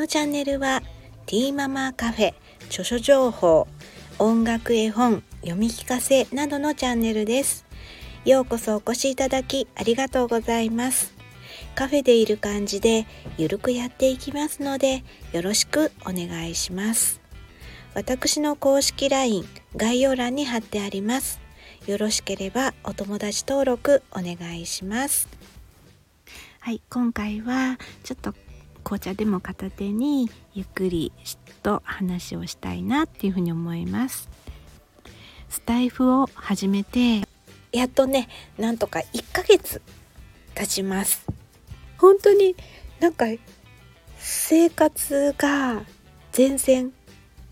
のチャンネルはティーママカフェ著書情報音楽絵本読み聞かせなどのチャンネルです。ようこそお越しいただきありがとうございます。カフェでいる感じでゆるくやっていきますのでよろしくお願いします。私の公式 LINE 概要欄に貼ってあります。よろしければお友達登録お願いします。はい今回はちょっと紅茶でも片手にゆっくりと話をしたいなっていうふうに思います。スタイフを始めてやっとねなんとか1ヶ月経ちます。本当になんか生活が全然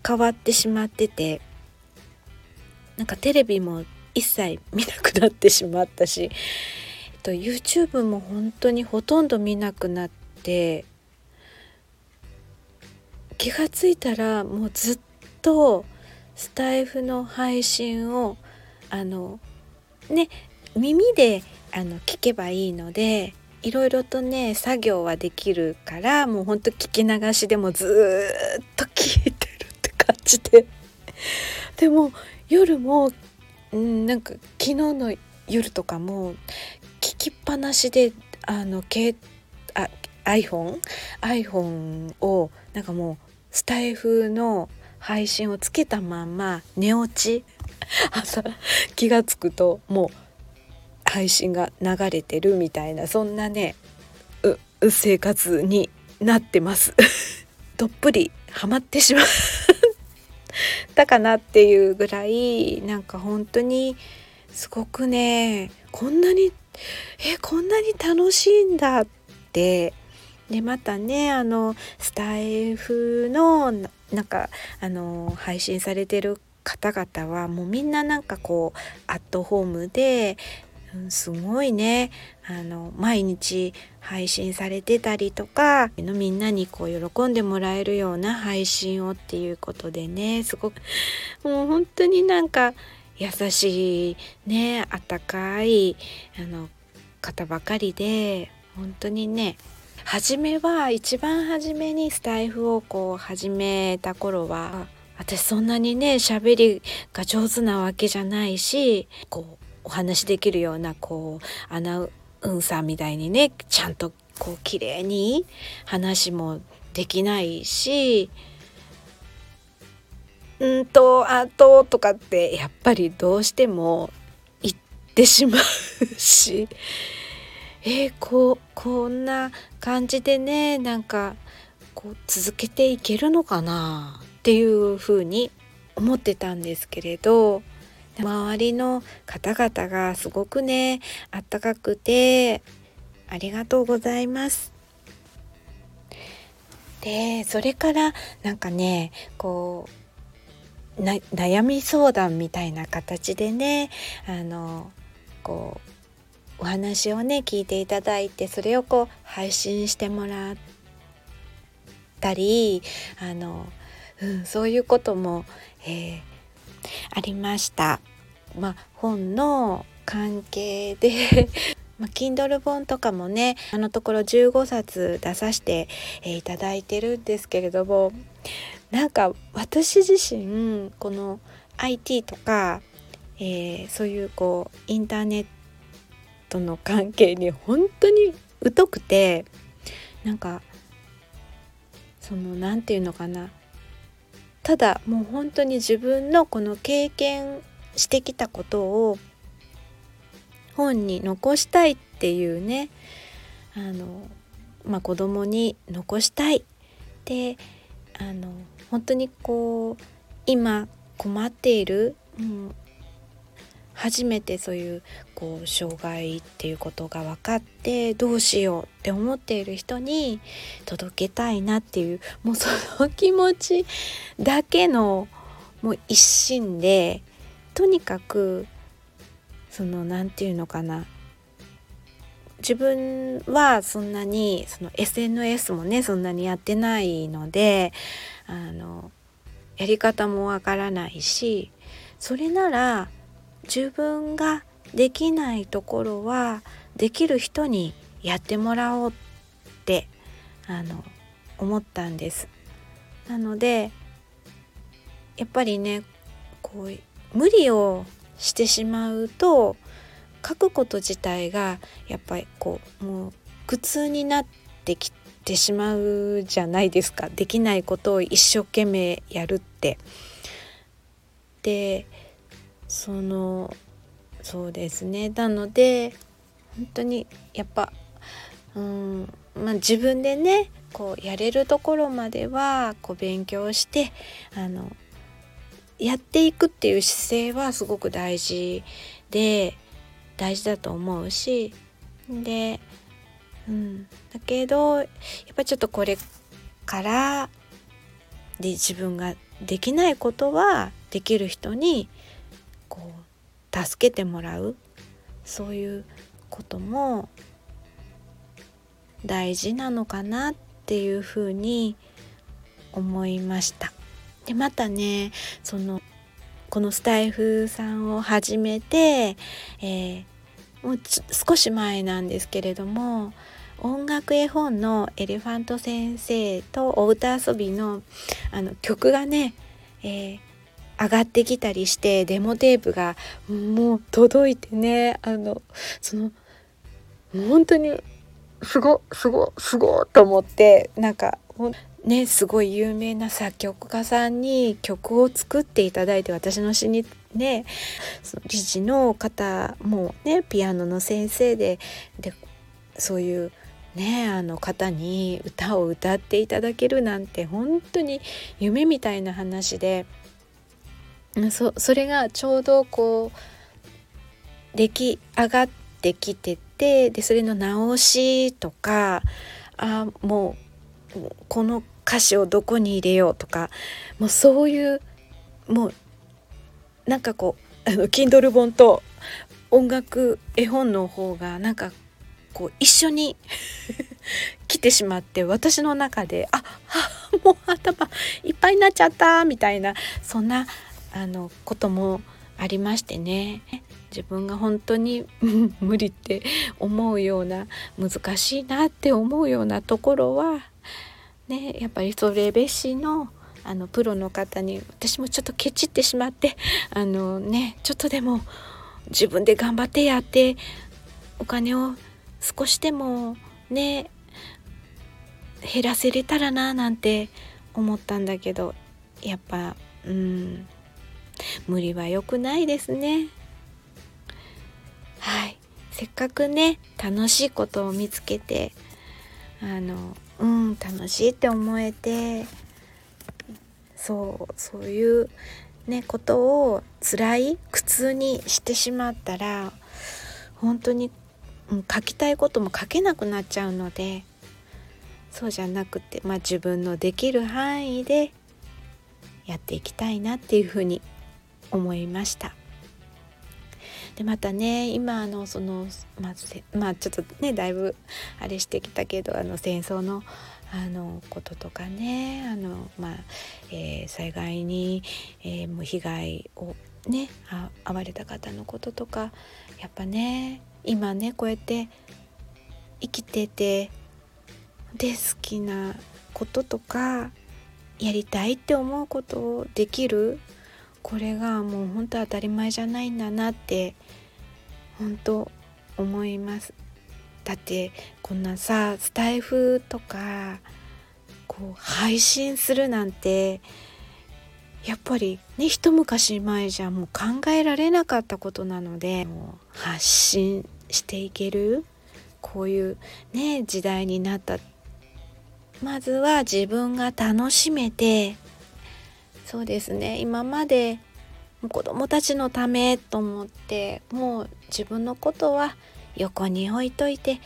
変わってしまっててなんかテレビも一切見なくなってしまったし、えっと、YouTube も本当にほとんど見なくなって気がついたらもうずっとスタイフの配信をあのね耳であの聞けばいいのでいろいろとね作業はできるからもうほんと聞き流しでもずっと聞いてるって感じで。でも夜も、うん、なんか昨日の夜とかも聞きっぱなしであのけあ iPhone iPhone をなんかもうスタイフの配信をつけたまんま寝落ち？朝気が付くともう配信が流れてるみたいなそんなね生活になってます。どっぷりハマってしまった かなっていうぐらいなんか本当にすごくねこんなにえこんなに楽しいんだってでまたねあのスタイフのなんかあの配信されてる方々はもうみんななんかこうアットホームで、うん、すごいねあの毎日配信されてたりとかみんなにこう喜んでもらえるような配信をっていうことでねすごくもう本当になんか優しいねあったかいあの方ばかりで本当にね初めは一番初めにスタイフをこう始めた頃は私そんなにね喋りが上手なわけじゃないしこうお話できるようなこうアナウンサーみたいにねちゃんとこう綺麗に話もできないしんとあととかってやっぱりどうしても言ってしまうしえー、こうこんな感じでねなんかこう続けていけるのかなっていうふうに思ってたんですけれど周りの方々がすごくねあったかくてありがとうございます。でそれからなんかねこう悩み相談みたいな形でねあのこうお話をね聞いていただいてそれをこう配信してもらったりあの、うん、そういうことも、えー、ありました。まあ、本の関係で まあ、Kindle 本とかもねあのところ15冊出させて、えー、いただいてるんですけれどもなんか私自身この IT とか、えー、そういうこうインターネットとの関係に本当に疎くてなんかその何て言うのかな。ただもう本当に自分のこの経験してきたことを本に残したいっていうねあの、まあ、子供に残したいであの本当にこう今困っている、うん、初めてそういうこう障害っていうことが分かってどうしようって思っている人に届けたいなっていうもうその気持ちだけのもう一心でとにかくその何て言うのかな。自分はそんなにその SNS もねそんなにやってないのであのやり方もわからないしそれなら自分ができないところはできる人にやってもらおうってあの思ったんです。なのでやっぱりねこう無理をしてしまうと書くこと自体がやっぱりこうもう苦痛になってきてしまうじゃないですかできないことを一生懸命やるって。でそのそうですね。なので本当にやっぱうんまあ自分でねこうやれるところまではこう勉強してあのやっていくっていう姿勢はすごく大事で大事だと思うしで、うん、だけどやっぱちょっとこれからで自分ができないことはできる人にこう助けてもらうそういうことも大事なのかなっていうふうに思いました。でまたねそのこのスタイフさんを始めて、えー、もう少し前なんですけれども音楽絵本の「エレファント先生」とお歌遊びのあの曲がね、えー、上がってきたりしてデモテープがもう届いてねあのその本当にすごすごすごと思ってなんかねすごい有名な作曲家さんに曲を作っていただいて私の詩にねその理事の方もねピアノの先生ででそういうねあの方に歌を歌っていただけるなんて本当に夢みたいな話でそそれがちょうどこう出来上がってきててでそれの直しとかあもうこの歌詞をどこに入れようとかもうそういうもうなんかこうあの Kindle 本と音楽絵本の方がなんかこう一緒に 来てしまって私の中でああもう頭いっぱいになっちゃったみたいなそんなあのこともありましてね。自分が本当に 無理って思うような難しいなって思うようなところはねやっぱりそれべしのあのプロの方に私もちょっとケチってしまってあのねちょっとでも自分で頑張ってやってお金を少しでもね減らせれたらななんて思ったんだけどやっぱうん。無理は良くないですね。はい。せっかくね楽しいことを見つけてあのうん楽しいって思えてそうそういうねことを辛い苦痛にしてしまったら本当に、うん、書きたいことも書けなくなっちゃうのでそうじゃなくて、まあ、自分のできる範囲でやっていきたいなっていうふうに思いました。でまたね今あのそのまずまあちょっとねだいぶあれしてきたけどあの戦争のあのこととかねあの、まあえー、災害に、えー、もう被害をね遭われた方のこととかやっぱね今ねこうやって生きててで好きなこととかやりたいって思うことをできるこれがもう本当当たり前じゃないんだなって本当思います。だってこんなさスタイフとかこう配信するなんてやっぱりね一昔前じゃもう考えられなかったことなので発信していけるこういうね時代になった。まずは自分が楽しめてそうですね。今まで子供たちのためと思ってもう自分のことは横に置いといて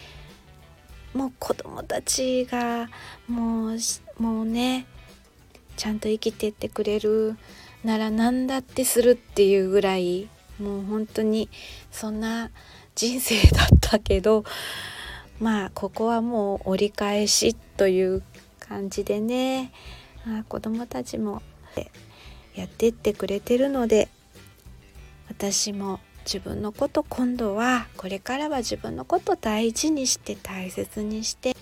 もう子供たちがもうもうねちゃんと生きてってくれるなら何だってするっていうぐらいもう本当にそんな人生だったけどまあここはもう折り返しという感じでね、あ、子供たちもってやってってくれてるので私も自分のこと今度はこれからは自分のこと大事にして大切にして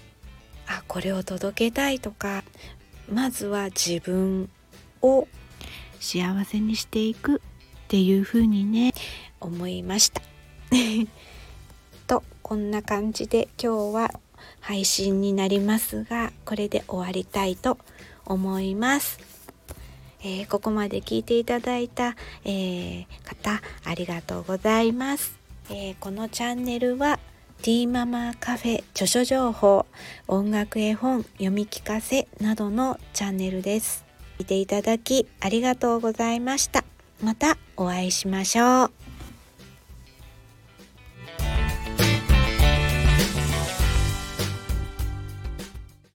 あこれを届けたいとかまずは自分を幸せにしていくっていう風にね思いました とこんな感じで今日は配信になりますがこれで終わりたいと思います。えー、ここまで聞いていただいた、えー、方ありがとうございます。えー、このチャンネルはティーママカフェ著書情報音楽絵本読み聞かせなどのチャンネルです。見ていただきありがとうございました。またお会いしましょう。